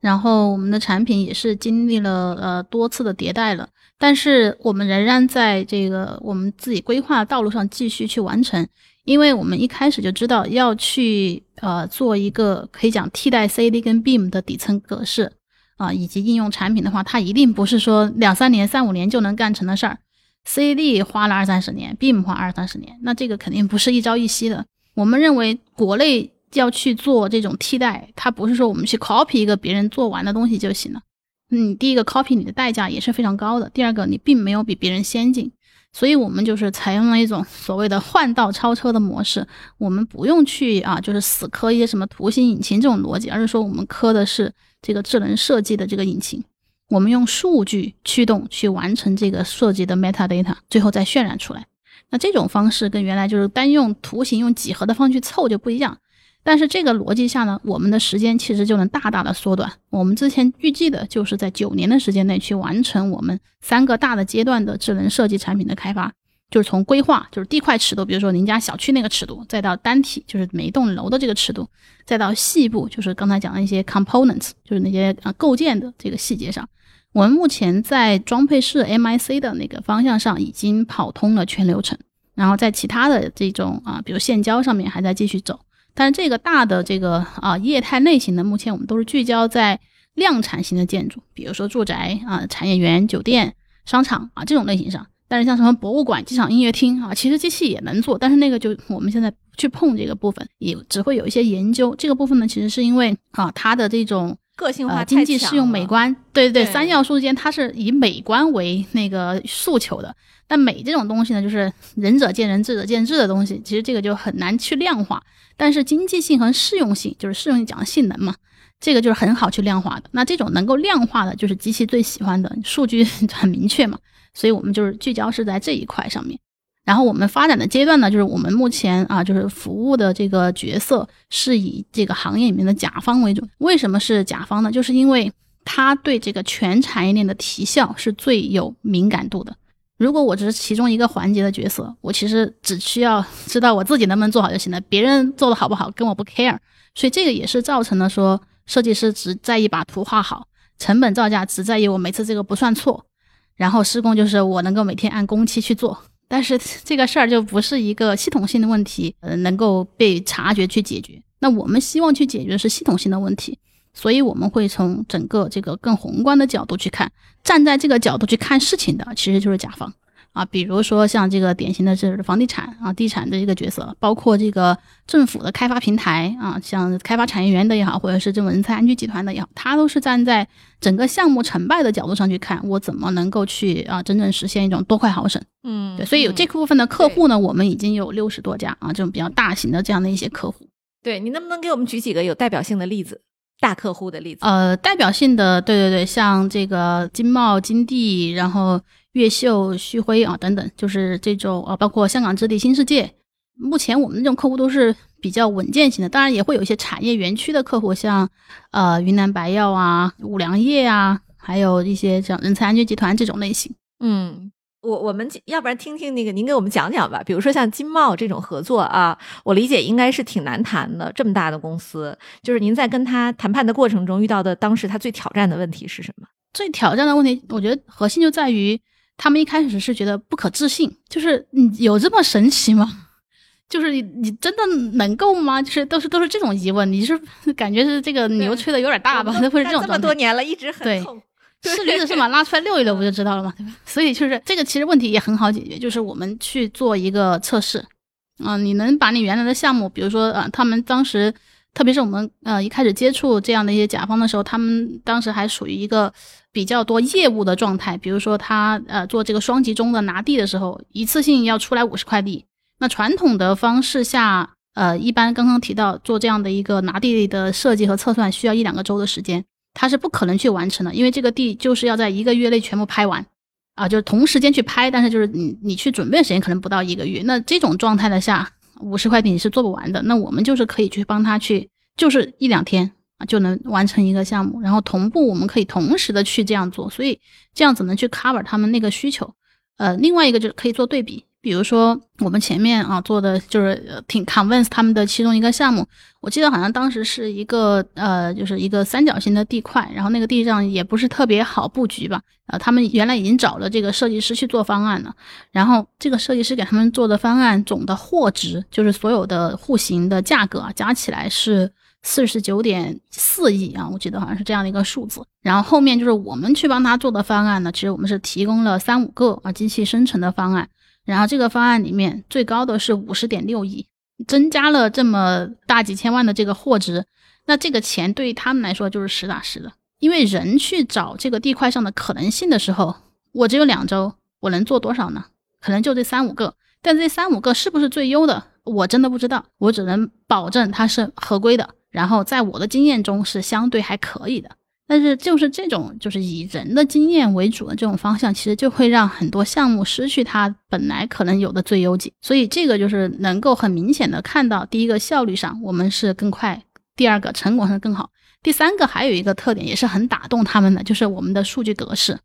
然后我们的产品也是经历了呃多次的迭代了。但是我们仍然在这个我们自己规划的道路上继续去完成，因为我们一开始就知道要去呃做一个可以讲替代 CAD 跟 BIM 的底层格式啊，以及应用产品的话，它一定不是说两三年、三五年就能干成的事儿。CAD 花了二三十年，BIM 花二三十年，那这个肯定不是一朝一夕的。我们认为国内要去做这种替代，它不是说我们去 copy 一个别人做完的东西就行了。嗯，第一个 copy 你的代价也是非常高的。第二个，你并没有比别人先进，所以我们就是采用了一种所谓的换道超车的模式。我们不用去啊，就是死磕一些什么图形引擎这种逻辑，而是说我们磕的是这个智能设计的这个引擎。我们用数据驱动去完成这个设计的 metadata，最后再渲染出来。那这种方式跟原来就是单用图形用几何的方式去凑就不一样。但是这个逻辑下呢，我们的时间其实就能大大的缩短。我们之前预计的就是在九年的时间内去完成我们三个大的阶段的智能设计产品的开发，就是从规划，就是地块尺度，比如说您家小区那个尺度，再到单体，就是每一栋楼的这个尺度，再到细部，就是刚才讲的一些 components，就是那些啊构建的这个细节上，我们目前在装配式 MIC 的那个方向上已经跑通了全流程，然后在其他的这种啊，比如现交上面还在继续走。但是这个大的这个啊业态类型呢，目前我们都是聚焦在量产型的建筑，比如说住宅啊、产业园、酒店、商场啊这种类型上。但是像什么博物馆、机场、音乐厅啊，其实机器也能做，但是那个就我们现在去碰这个部分，也只会有一些研究。这个部分呢，其实是因为啊它的这种
个性化、
经济适用、美观，对
对
对，三要素之间它是以美观为那个诉求的。但美这种东西呢，就是仁者见仁，智者见智的东西，其实这个就很难去量化。但是经济性和适用性，就是适用性讲的性能嘛，这个就是很好去量化的。那这种能够量化的，就是机器最喜欢的，数据 很明确嘛。所以我们就是聚焦是在这一块上面。然后我们发展的阶段呢，就是我们目前啊，就是服务的这个角色是以这个行业里面的甲方为主。为什么是甲方呢？就是因为他对这个全产业链的提效是最有敏感度的。如果我只是其中一个环节的角色，我其实只需要知道我自己能不能做好就行了，别人做的好不好跟我不 care。所以这个也是造成了说，设计师只在意把图画好，成本造价只在意我每次这个不算错，然后施工就是我能够每天按工期去做。但是这个事儿就不是一个系统性的问题，呃，能够被察觉去解决。那我们希望去解决的是系统性的问题。所以我们会从整个这个更宏观的角度去看，站在这个角度去看事情的，其实就是甲方啊。比如说像这个典型的是房地产啊，地产的一个角色，包括这个政府的开发平台啊，像开发产业园的也好，或者是这种人才安居集团的也好，它都是站在整个项目成败的角度上去看，我怎么能够去啊，真正实现一种多快好省。
嗯，
对，所以有这部分的客户呢，我们已经有六十多家啊，这种比较大型的这样的一些客户。
对你能不能给我们举几个有代表性的例子？大客户的例子，
呃，代表性的，对对对，像这个金茂、金地，然后越秀、旭辉啊等等，就是这种啊，包括香港置地、新世界。目前我们这种客户都是比较稳健型的，当然也会有一些产业园区的客户，像呃云南白药啊、五粮液啊，还有一些像人才安居集团这种类型。
嗯。我我们要不然听听那个您给我们讲讲吧，比如说像金茂这种合作啊，我理解应该是挺难谈的。这么大的公司，就是您在跟他谈判的过程中遇到的，当时他最挑战的问题是什么？
最挑战的问题，我觉得核心就在于他们一开始是觉得不可置信，就是你有这么神奇吗？就是你你真的能够吗？就是都是都是这种疑问，你是感觉是这个牛吹的有点大吧？会是这种
这么多年了，一直很
痛。是驴子是马，拉出来遛一遛不就知道了吗？对吧？所以就是这个，其实问题也很好解决，就是我们去做一个测试，啊，你能把你原来的项目，比如说啊，他们当时，特别是我们呃一开始接触这样的一些甲方的时候，他们当时还属于一个比较多业务的状态，比如说他呃做这个双集中的拿地的时候，一次性要出来五十块地，那传统的方式下，呃，一般刚刚提到做这样的一个拿地的设计和测算，需要一两个周的时间。他是不可能去完成的，因为这个地就是要在一个月内全部拍完，啊，就是同时间去拍，但是就是你你去准备时间可能不到一个月。那这种状态的下五十块地你是做不完的，那我们就是可以去帮他去，就是一两天啊就能完成一个项目，然后同步我们可以同时的去这样做，所以这样子能去 cover 他们那个需求。呃，另外一个就是可以做对比。比如说，我们前面啊做的就是挺 convince 他们的其中一个项目，我记得好像当时是一个呃，就是一个三角形的地块，然后那个地上也不是特别好布局吧，呃，他们原来已经找了这个设计师去做方案了，然后这个设计师给他们做的方案总的货值，就是所有的户型的价格啊，加起来是四十九点四亿啊，我记得好像是这样的一个数字，然后后面就是我们去帮他做的方案呢，其实我们是提供了三五个啊机器生成的方案。然后这个方案里面最高的是五十点六亿，增加了这么大几千万的这个货值，那这个钱对于他们来说就是实打实的。因为人去找这个地块上的可能性的时候，我只有两周，我能做多少呢？可能就这三五个，但这三五个是不是最优的，我真的不知道。我只能保证它是合规的，然后在我的经验中是相对还可以的。但是就是这种就是以人的经验为主的这种方向，其实就会让很多项目失去它本来可能有的最优解。所以这个就是能够很明显的看到，第一个效率上我们是更快，第二个成果上更好，第三个还有一个特点也是很打动他们的，就是我们的数据格式。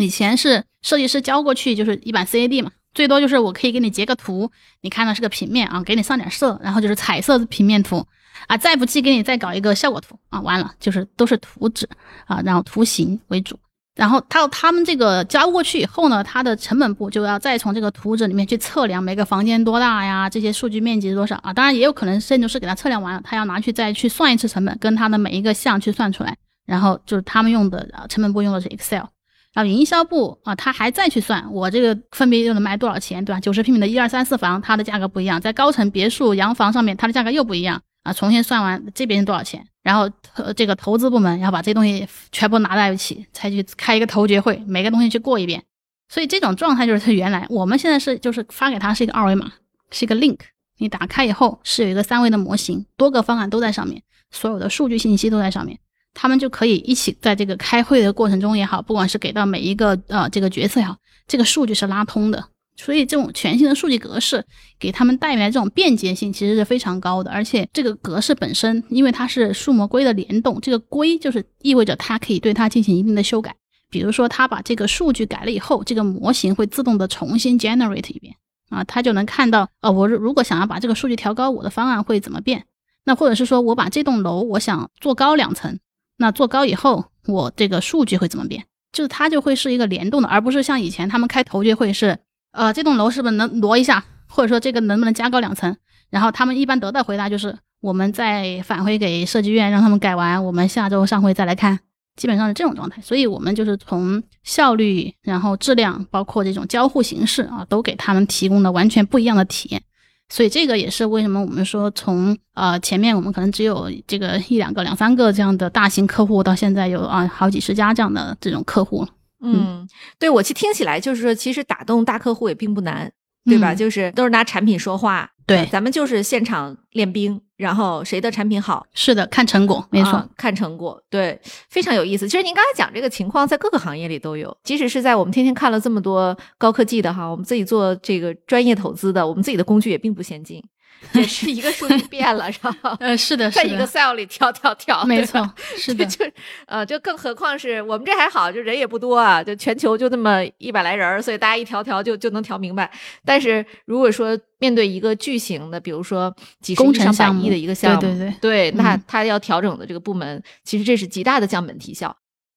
以前是设计师交过去就是一版 CAD 嘛，最多就是我可以给你截个图，你看的是个平面啊，给你上点色，然后就是彩色平面图。啊，再不济给你再搞一个效果图啊，完了就是都是图纸啊，然后图形为主，然后他他们这个交过去以后呢，它的成本部就要再从这个图纸里面去测量每个房间多大呀，这些数据面积是多少啊，当然也有可能建筑师给他测量完了，他要拿去再去算一次成本，跟他的每一个项去算出来，然后就是他们用的啊成本部用的是 Excel，然后营销部啊，他还再去算我这个分别又能卖多少钱，对吧？九十平米的一二三四房，它的价格不一样，在高层别墅洋房上面，它的价格又不一样。啊，重新算完这边多少钱，然后这个投资部门要把这东西全部拿在一起，才去开一个投决会，每个东西去过一遍。所以这种状态就是它原来我们现在是就是发给他是一个二维码，是一个 link，你打开以后是有一个三维的模型，多个方案都在上面，所有的数据信息都在上面，他们就可以一起在这个开会的过程中也好，不管是给到每一个呃这个决策也好，这个数据是拉通的。所以这种全新的数据格式给他们带来这种便捷性其实是非常高的，而且这个格式本身，因为它是数模规的联动，这个规就是意味着它可以对它进行一定的修改。比如说，它把这个数据改了以后，这个模型会自动的重新 generate 一遍啊，它就能看到，呃，我如果想要把这个数据调高，我的方案会怎么变？那或者是说我把这栋楼我想做高两层，那做高以后，我这个数据会怎么变？就是它就会是一个联动的，而不是像以前他们开头就会是。呃，这栋楼是不是能挪一下，或者说这个能不能加高两层？然后他们一般得到回答就是，我们再返回给设计院，让他们改完，我们下周上回再来看，基本上是这种状态。所以，我们就是从效率，然后质量，包括这种交互形式啊，都给他们提供了完全不一样的体验。所以，这个也是为什么我们说从呃前面我们可能只有这个一两个、两三个这样的大型客户，到现在有啊好几十家这样的这种客户。
嗯，对我其实听起来就是说，其实打动大客户也并不难，对吧？就是都是拿产品说话，
对，
咱们就是现场练兵，然后谁的产品好，
是的，看成果，没错，
看成果，对，非常有意思。其实您刚才讲这个情况，在各个行业里都有，即使是在我们天天看了这么多高科技的哈，我们自己做这个专业投资的，我们自己的工具也并不先进。也是一个数据变了，是吧？
呃，是的，在
一个 cell 里跳跳跳，
没错，是的，
就呃，就更何况是我们这还好，就人也不多啊，就全球就那么一百来人，所以大家一调调就就能调明白。但是如果说面对一个巨型的，比如说几十亿上百亿的一个项目，
对对
对，那他要调整的这个部门，其实这是极大的降本提效。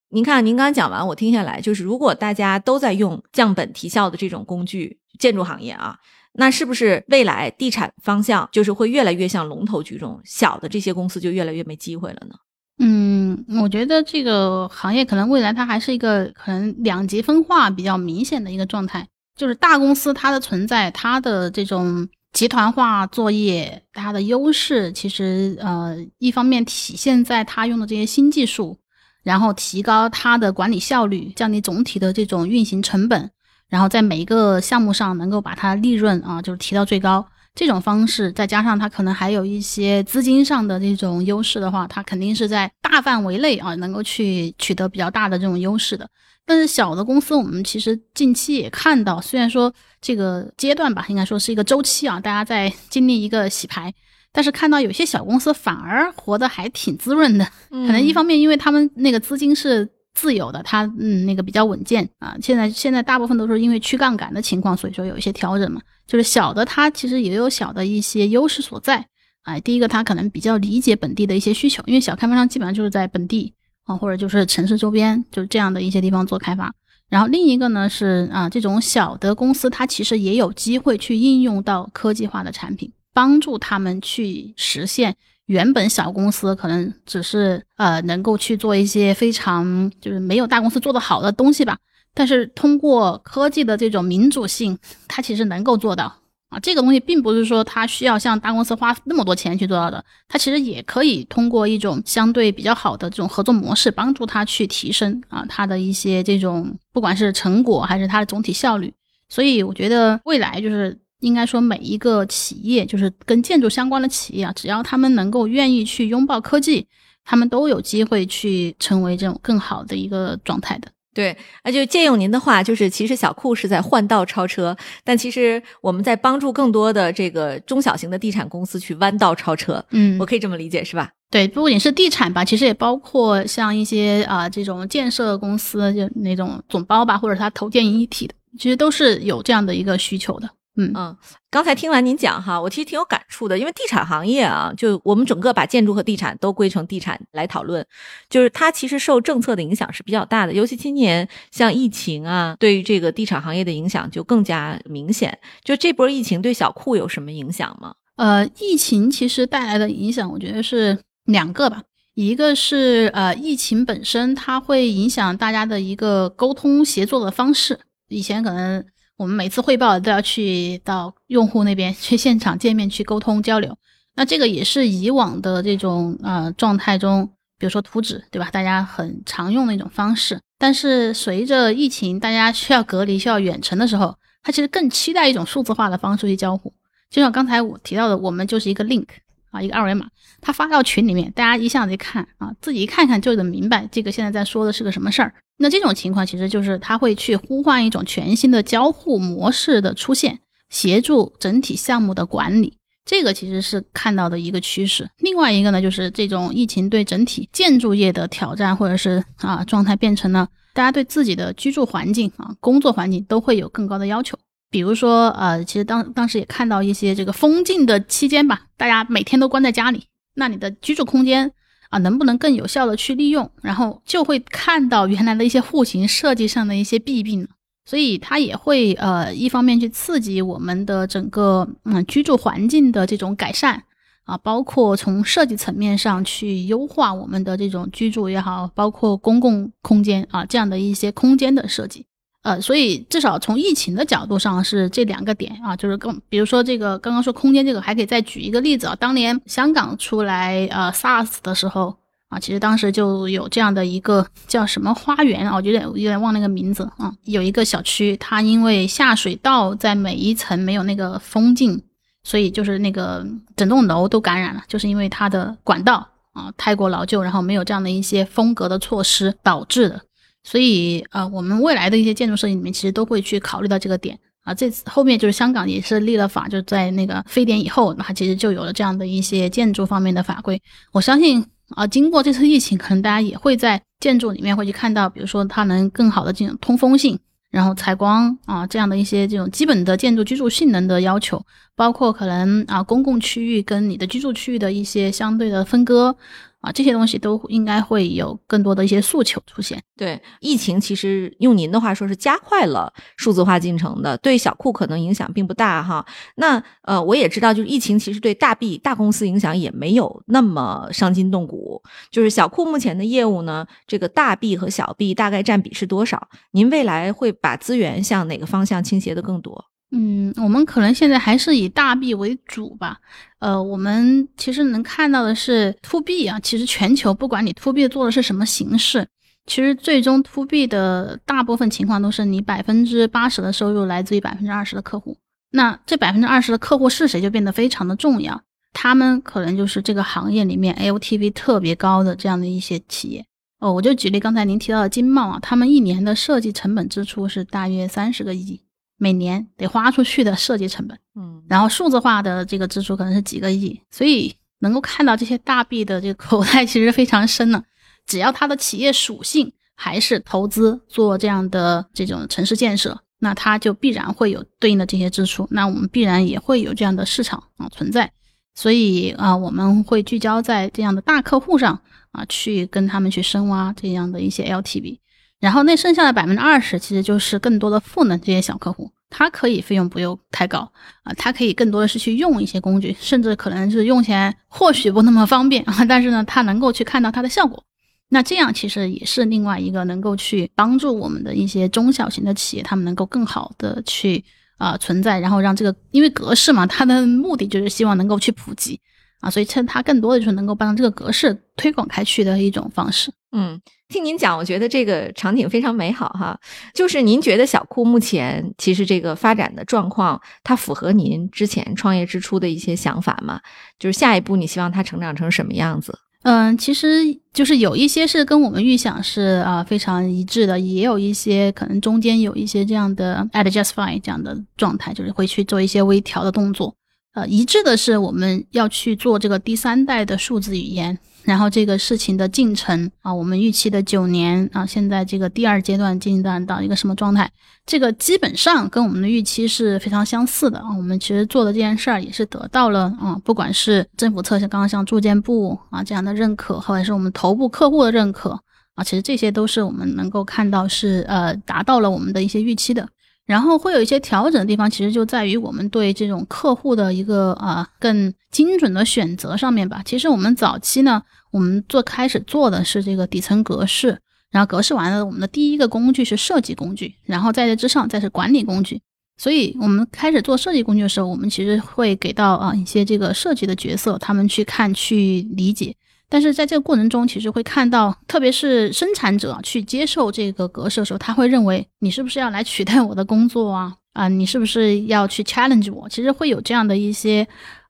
您看，您刚刚讲完，我听下来就是，如果大家都在用降本提效的这种工具，建筑行业啊。那是不是未来地产方向就是会越来越向龙头居中，小的这些公司就越来越没机会了呢？
嗯，我觉得这个行业可能未来它还是一个可能两极分化比较明显的一个状态，就是大公司它的存在，它的这种集团化作业，它的优势其实呃一方面体现在它用的这些新技术，然后提高它的管理效率，降低总体的这种运行成本。然后在每一个项目上能够把它利润啊，就是提到最高，这种方式再加上它可能还有一些资金上的这种优势的话，它肯定是在大范围内啊能够去取得比较大的这种优势的。但是小的公司，我们其实近期也看到，虽然说这个阶段吧，应该说是一个周期啊，大家在经历一个洗牌，但是看到有些小公司反而活得还挺滋润的。可能一方面，因为他们那个资金是自由的，它嗯那个比较稳健啊。现在现在大部分都是因为去杠杆的情况，所以说有一些调整嘛。就是小的，它其实也有小的一些优势所在。哎，第一个，它可能比较理解本地的一些需求，因为小开发商基本上就是在本地啊，或者就是城市周边，就是这样的一些地方做开发。然后另一个呢是啊，这种小的公司，它其实也有机会去应用到科技化的产品，帮助他们去实现原本小公司可能只是呃能够去做一些非常就是没有大公司做的好的东西吧，但是通过科技的这种民主性，它其实能够做到。啊，这个东西并不是说它需要像大公司花那么多钱去做到的，它其实也可以通过一种相对比较好的这种合作模式，帮助它去提升啊它的一些这种不管是成果还是它的总体效率。所以我觉得未来就是应该说每一个企业，就是跟建筑相关的企业啊，只要他们能够愿意去拥抱科技，他们都有机会去成为这种更好的一个状态的。
对，那就借用您的话，就是其实小库是在换道超车，但其实我们在帮助更多的这个中小型的地产公司去弯道超车。
嗯，
我可以这么理解，是吧？
对，不仅是地产吧，其实也包括像一些啊这种建设公司，就那种总包吧，或者它投建一体的，其实都是有这样的一个需求的。嗯
嗯，刚才听完您讲哈，我其实挺有感触的，因为地产行业啊，就我们整个把建筑和地产都归成地产来讨论，就是它其实受政策的影响是比较大的，尤其今年像疫情啊，对于这个地产行业的影响就更加明显。就这波疫情对小库有什么影响吗？
呃，疫情其实带来的影响，我觉得是两个吧，一个是呃，疫情本身它会影响大家的一个沟通协作的方式，以前可能。我们每次汇报都要去到用户那边去现场见面去沟通交流，那这个也是以往的这种呃状态中，比如说图纸，对吧？大家很常用的一种方式。但是随着疫情，大家需要隔离、需要远程的时候，他其实更期待一种数字化的方式去交互。就像刚才我提到的，我们就是一个 link 啊，一个二维码，他发到群里面，大家一下子一看啊，自己一看看就能明白这个现在在说的是个什么事儿。那这种情况其实就是他会去呼唤一种全新的交互模式的出现，协助整体项目的管理。这个其实是看到的一个趋势。另外一个呢，就是这种疫情对整体建筑业的挑战，或者是啊状态变成了大家对自己的居住环境啊、工作环境都会有更高的要求。比如说呃，其实当当时也看到一些这个封禁的期间吧，大家每天都关在家里，那你的居住空间。啊，能不能更有效的去利用，然后就会看到原来的一些户型设计上的一些弊病，所以它也会呃一方面去刺激我们的整个嗯居住环境的这种改善啊，包括从设计层面上去优化我们的这种居住也好，包括公共空间啊这样的一些空间的设计。呃，所以至少从疫情的角度上是这两个点啊，就是刚比如说这个刚刚说空间这个，还可以再举一个例子啊。当年香港出来呃 SARS 的时候啊，其实当时就有这样的一个叫什么花园啊，我有点有点忘那个名字啊，有一个小区，它因为下水道在每一层没有那个封禁，所以就是那个整栋楼都感染了，就是因为它的管道啊太过老旧，然后没有这样的一些风格的措施导致的。所以，呃，我们未来的一些建筑设计里面，其实都会去考虑到这个点啊。这次后面就是香港也是立了法，就在那个非典以后，那其实就有了这样的一些建筑方面的法规。我相信啊，经过这次疫情，可能大家也会在建筑里面会去看到，比如说它能更好的这种通风性，然后采光啊这样的一些这种基本的建筑居住性能的要求，包括可能啊公共区域跟你的居住区域的一些相对的分割。啊，这些东西都应该会有更多的一些诉求出现。
对，疫情其实用您的话说是加快了数字化进程的，对小库可能影响并不大哈。那呃，我也知道，就是疫情其实对大 B 大公司影响也没有那么伤筋动骨。就是小库目前的业务呢，这个大 B 和小 B 大概占比是多少？您未来会把资源向哪个方向倾斜的更多？
嗯，我们可能现在还是以大 B 为主吧。呃，我们其实能看到的是 To B 啊，其实全球不管你 To B 做的是什么形式，其实最终 To B 的大部分情况都是你百分之八十的收入来自于百分之二十的客户。那这百分之二十的客户是谁，就变得非常的重要。他们可能就是这个行业里面 LTV 特别高的这样的一些企业。哦，我就举例刚才您提到的金茂啊，他们一年的设计成本支出是大约三十个亿，每年得花出去的设计成本，
嗯，
然后数字化的这个支出可能是几个亿，所以能够看到这些大币的这个口袋其实非常深呢。只要它的企业属性还是投资做这样的这种城市建设，那它就必然会有对应的这些支出，那我们必然也会有这样的市场啊存在。所以啊，我们会聚焦在这样的大客户上啊，去跟他们去深挖这样的一些 LTV，然后那剩下的百分之二十，其实就是更多的赋能这些小客户，他可以费用不用太高啊，他可以更多的是去用一些工具，甚至可能是用起来或许不那么方便啊，但是呢，他能够去看到它的效果。那这样其实也是另外一个能够去帮助我们的一些中小型的企业，他们能够更好的去。啊，存在，然后让这个，因为格式嘛，它的目的就是希望能够去普及啊，所以趁它更多的就是能够帮这个格式推广开去的一种方式。
嗯，听您讲，我觉得这个场景非常美好哈。就是您觉得小库目前其实这个发展的状况，它符合您之前创业之初的一些想法吗？就是下一步你希望它成长成什么样子？
嗯，其实就是有一些是跟我们预想是啊非常一致的，也有一些可能中间有一些这样的 adjust fine 这样的状态，就是会去做一些微调的动作。呃，一致的是我们要去做这个第三代的数字语言。然后这个事情的进程啊，我们预期的九年啊，现在这个第二阶段进展到一个什么状态？这个基本上跟我们的预期是非常相似的啊。我们其实做的这件事儿也是得到了啊，不管是政府侧像刚刚像住建部啊这样的认可，或者是我们头部客户的认可啊，其实这些都是我们能够看到是呃达到了我们的一些预期的。然后会有一些调整的地方，其实就在于我们对这种客户的一个啊更精准的选择上面吧。其实我们早期呢，我们做开始做的是这个底层格式，然后格式完了，我们的第一个工具是设计工具，然后在这之上再是管理工具。所以我们开始做设计工具的时候，我们其实会给到啊一些这个设计的角色，他们去看去理解。但是在这个过程中，其实会看到，特别是生产者去接受这个格式的时候，他会认为你是不是要来取代我的工作啊？啊，你是不是要去 challenge 我？其实会有这样的一些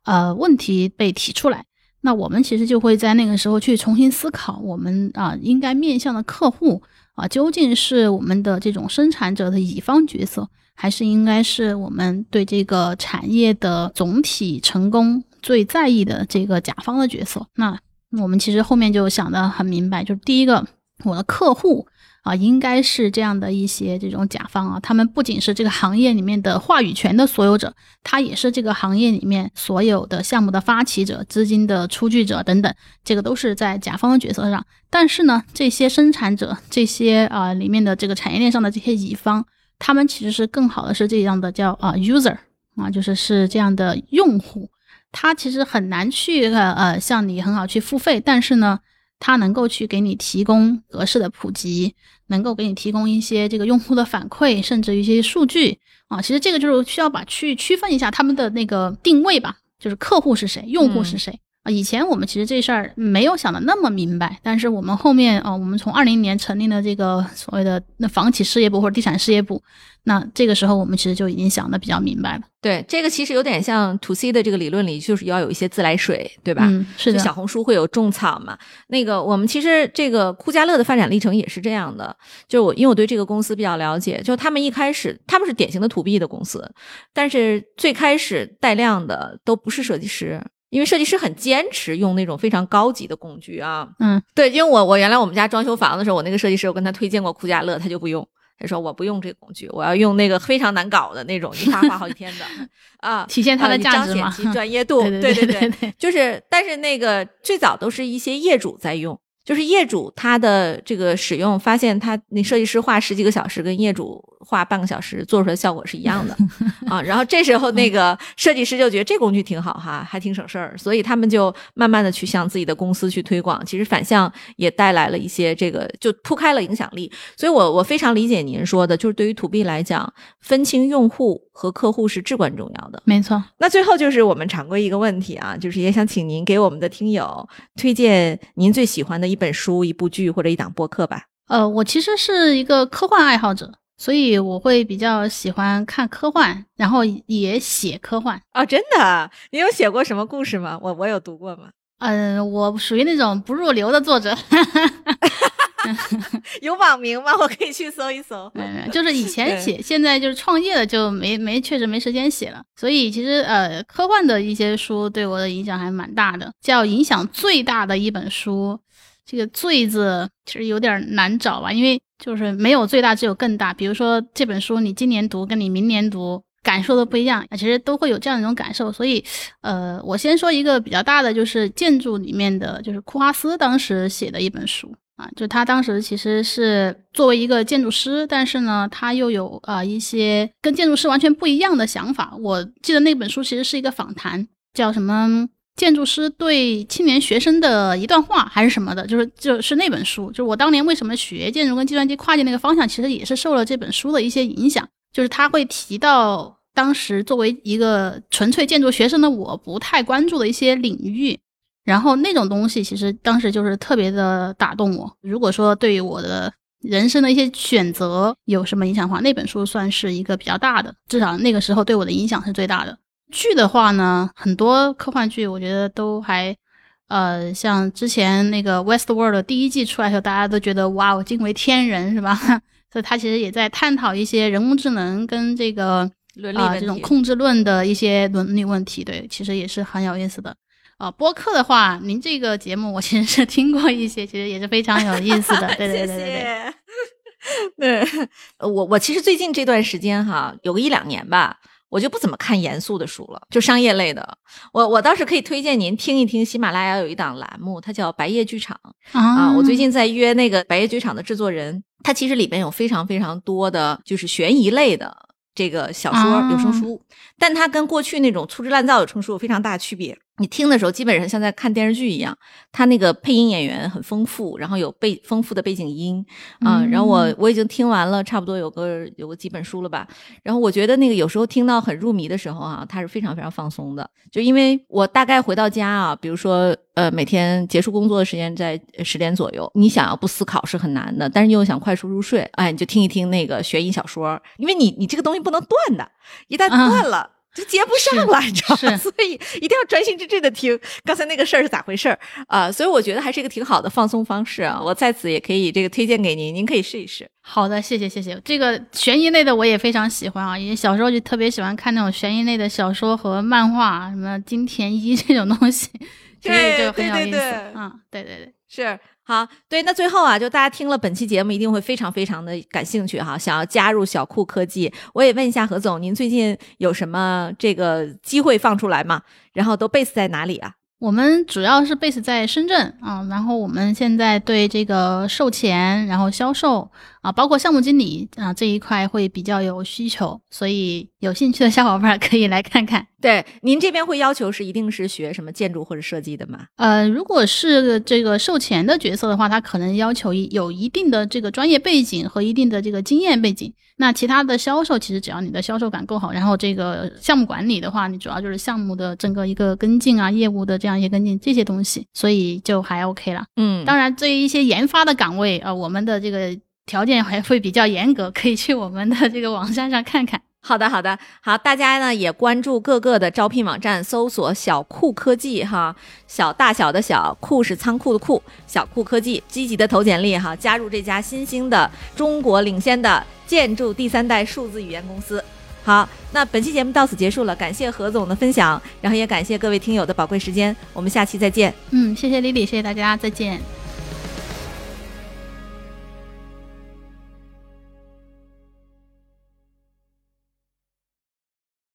呃问题被提出来。那我们其实就会在那个时候去重新思考，我们啊应该面向的客户啊，究竟是我们的这种生产者的乙方角色，还是应该是我们对这个产业的总体成功最在意的这个甲方的角色？那。我们其实后面就想的很明白，就是第一个，我的客户啊，应该是这样的一些这种甲方啊，他们不仅是这个行业里面的话语权的所有者，他也是这个行业里面所有的项目的发起者、资金的出具者等等，这个都是在甲方的角色上。但是呢，这些生产者、这些啊里面的这个产业链上的这些乙方，他们其实是更好的是这样的叫啊 user 啊，就是是这样的用户。它其实很难去呃呃向你很好去付费，但是呢，它能够去给你提供格式的普及，能够给你提供一些这个用户的反馈，甚至一些数据啊。其实这个就是需要把去区分一下他们的那个定位吧，就是客户是谁，用户是谁啊。以前我们其实这事儿没有想的那么明白，但是我们后面啊，我们从二零年成立了这个所谓的那房企事业部或者地产事业部。那这个时候，我们其实就已经想的比较明白了。
对，这个其实有点像 to C 的这个理论里，就是要有一些自来水，对吧？
嗯，是的。
小红书会有种草嘛？那个我们其实这个酷家乐的发展历程也是这样的。就是我因为我对这个公司比较了解，就他们一开始他们是典型的 to B 的公司，但是最开始带量的都不是设计师，因为设计师很坚持用那种非常高级的工具啊。
嗯，
对，因为我我原来我们家装修房的时候，我那个设计师我跟他推荐过酷家乐，他就不用。他说：“我不用这个工具，我要用那个非常难搞的那种，一画画好几天的 啊，
体现它的价值
嘛，专 业度，
对
对对，就是，但是那个最早都是一些业主在用。”就是业主他的这个使用，发现他那设计师画十几个小时，跟业主画半个小时做出来的效果是一样的 啊。然后这时候那个设计师就觉得这工具挺好哈，还挺省事儿，所以他们就慢慢的去向自己的公司去推广。其实反向也带来了一些这个就铺开了影响力。所以我我非常理解您说的，就是对于 to B 来讲，分清用户和客户是至关重要的。
没错。
那最后就是我们常规一个问题啊，就是也想请您给我们的听友推荐您最喜欢的。一本书、一部剧或者一档播客吧。
呃，我其实是一个科幻爱好者，所以我会比较喜欢看科幻，然后也写科幻。
哦，真的？你有写过什么故事吗？我我有读过吗？
嗯，我属于那种不入流的作者。
有网名吗？我可以去搜一搜。
没有没，就是以前写，现在就是创业了，就没没确实没时间写了。所以其实呃，科幻的一些书对我的影响还蛮大的。叫影响最大的一本书，这个“最”字其实有点难找吧，因为就是没有最大，只有更大。比如说这本书，你今年读跟你明年读。感受都不一样啊，其实都会有这样一种感受，所以，呃，我先说一个比较大的，就是建筑里面的就是库哈斯当时写的一本书啊，就他当时其实是作为一个建筑师，但是呢，他又有啊一些跟建筑师完全不一样的想法。我记得那本书其实是一个访谈，叫什么建筑师对青年学生的一段话还是什么的，就是就是那本书，就是我当年为什么学建筑跟计算机跨界那个方向，其实也是受了这本书的一些影响。就是他会提到当时作为一个纯粹建筑学生的我不太关注的一些领域，然后那种东西其实当时就是特别的打动我。如果说对于我的人生的一些选择有什么影响的话，那本书算是一个比较大的，至少那个时候对我的影响是最大的。剧的话呢，很多科幻剧我觉得都还，呃，像之前那个《West World》第一季出来的时候，大家都觉得哇，我惊为天人，是吧？所以他其实也在探讨一些人工智能跟这个
伦理
这种控制论的一些伦理问题。对，其实也是很有意思的。啊，播客的话，您这个节目我 其实是听过一些，其实也是非常有意思的。对对对对
对。对，我我其实最近这段时间哈，有个一两年吧。我就不怎么看严肃的书了，就商业类的。我我倒是可以推荐您听一听喜马拉雅有一档栏目，它叫《白夜剧场》啊。我最近在约那个《白夜剧场》的制作人，他其实里边有非常非常多的就是悬疑类的这个小说有声书，但它跟过去那种粗制滥造有声书有非常大的区别。你听的时候，基本上像在看电视剧一样，它那个配音演员很丰富，然后有背丰富的背景音啊。然后我我已经听完了，差不多有个有个几本书了吧。然后我觉得那个有时候听到很入迷的时候啊，它是非常非常放松的。就因为我大概回到家啊，比如说呃每天结束工作的时间在十点左右，你想要不思考是很难的，但是你又想快速入睡，哎，你就听一听那个悬疑小说，因为你你这个东西不能断的，一旦断了。就接不上了，你知道吗？所以一定要专心致志的听。刚才那个事儿是咋回事儿啊？所以我觉得还是一个挺好的放松方式啊。我在此也可以这个推荐给您，您可以试一试。
好的，谢谢谢谢。这个悬疑类的我也非常喜欢啊，因为小时候就特别喜欢看那种悬疑类的小说和漫画，什么金田一这种东西，所以就很有意思。嗯，对对对，
是。好，对，那最后啊，就大家听了本期节目，一定会非常非常的感兴趣哈，想要加入小酷科技。我也问一下何总，您最近有什么这个机会放出来吗？然后都 base 在哪里啊？
我们主要是 base 在深圳啊，然后我们现在对这个售前，然后销售啊，包括项目经理啊这一块会比较有需求，所以有兴趣的小伙伴可以来看看。
对，您这边会要求是一定是学什么建筑或者设计的吗？
呃，如果是这个售前的角色的话，他可能要求有一定的这个专业背景和一定的这个经验背景。那其他的销售，其实只要你的销售感够好，然后这个项目管理的话，你主要就是项目的整个一个跟进啊，业务的这样一些跟进这些东西，所以就还 OK 了。
嗯，
当然，对于一些研发的岗位啊，我们的这个条件还会比较严格，可以去我们的这个网站上看看。
好的，好的，好，大家呢也关注各个的招聘网站，搜索“小酷科技”哈，小大小的小酷是仓库的库，小酷科技，积极的投简历哈，加入这家新兴的中国领先的建筑第三代数字语言公司。好，那本期节目到此结束了，感谢何总的分享，然后也感谢各位听友的宝贵时间，我们下期再见。
嗯，谢谢李李，谢谢大家，再见。